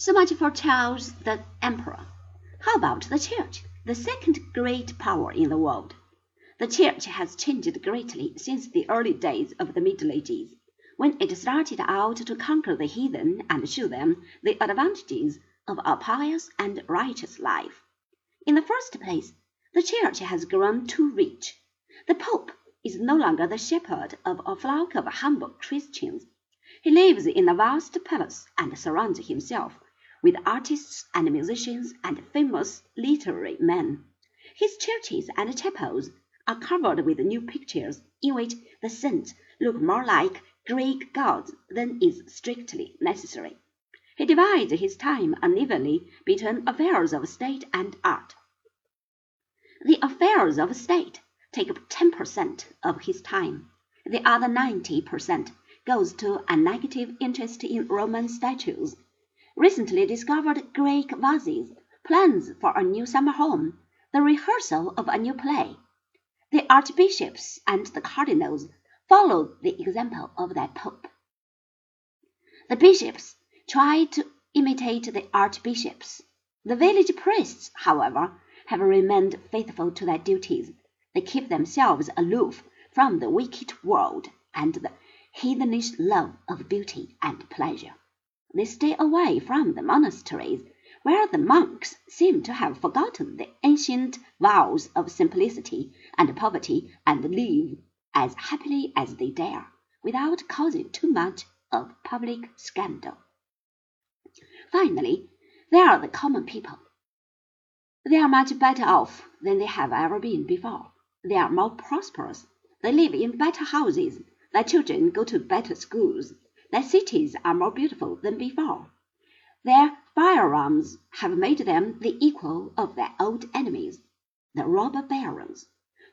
So much for Charles the Emperor. How about the Church, the second great power in the world? The Church has changed greatly since the early days of the Middle Ages, when it started out to conquer the heathen and show them the advantages of a pious and righteous life. In the first place, the Church has grown too rich. The Pope is no longer the shepherd of a flock of humble Christians. He lives in a vast palace and surrounds himself with artists and musicians and famous literary men. His churches and chapels are covered with new pictures in which the saints look more like Greek gods than is strictly necessary. He divides his time unevenly between affairs of state and art. The affairs of state take up ten per cent of his time. The other ninety per cent goes to a negative interest in Roman statues recently discovered Greek vases, plans for a new summer home, the rehearsal of a new play. The archbishops and the cardinals followed the example of their pope. The bishops try to imitate the archbishops. The village priests, however, have remained faithful to their duties. They keep themselves aloof from the wicked world and the heathenish love of beauty and pleasure. They stay away from the monasteries, where the monks seem to have forgotten the ancient vows of simplicity and poverty and live as happily as they dare, without causing too much of public scandal. Finally, there are the common people. They are much better off than they have ever been before. They are more prosperous. They live in better houses. Their children go to better schools. Their cities are more beautiful than before. Their firearms have made them the equal of their old enemies, the robber barons,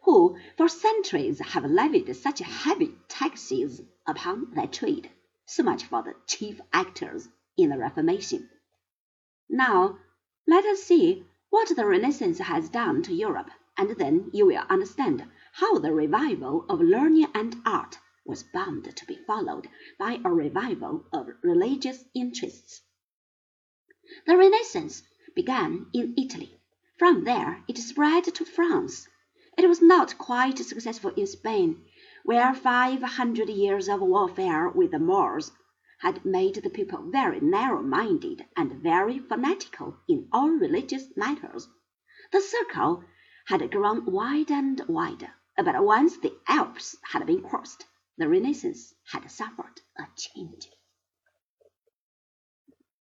who for centuries have levied such heavy taxes upon their trade. So much for the chief actors in the Reformation. Now, let us see what the Renaissance has done to Europe, and then you will understand how the revival of learning and art was bound to be followed by a revival of religious interests. The Renaissance began in Italy. From there it spread to France. It was not quite successful in Spain, where five hundred years of warfare with the Moors had made the people very narrow-minded and very fanatical in all religious matters. The circle had grown wider and wider, but once the Alps had been crossed, the Renaissance had suffered a change.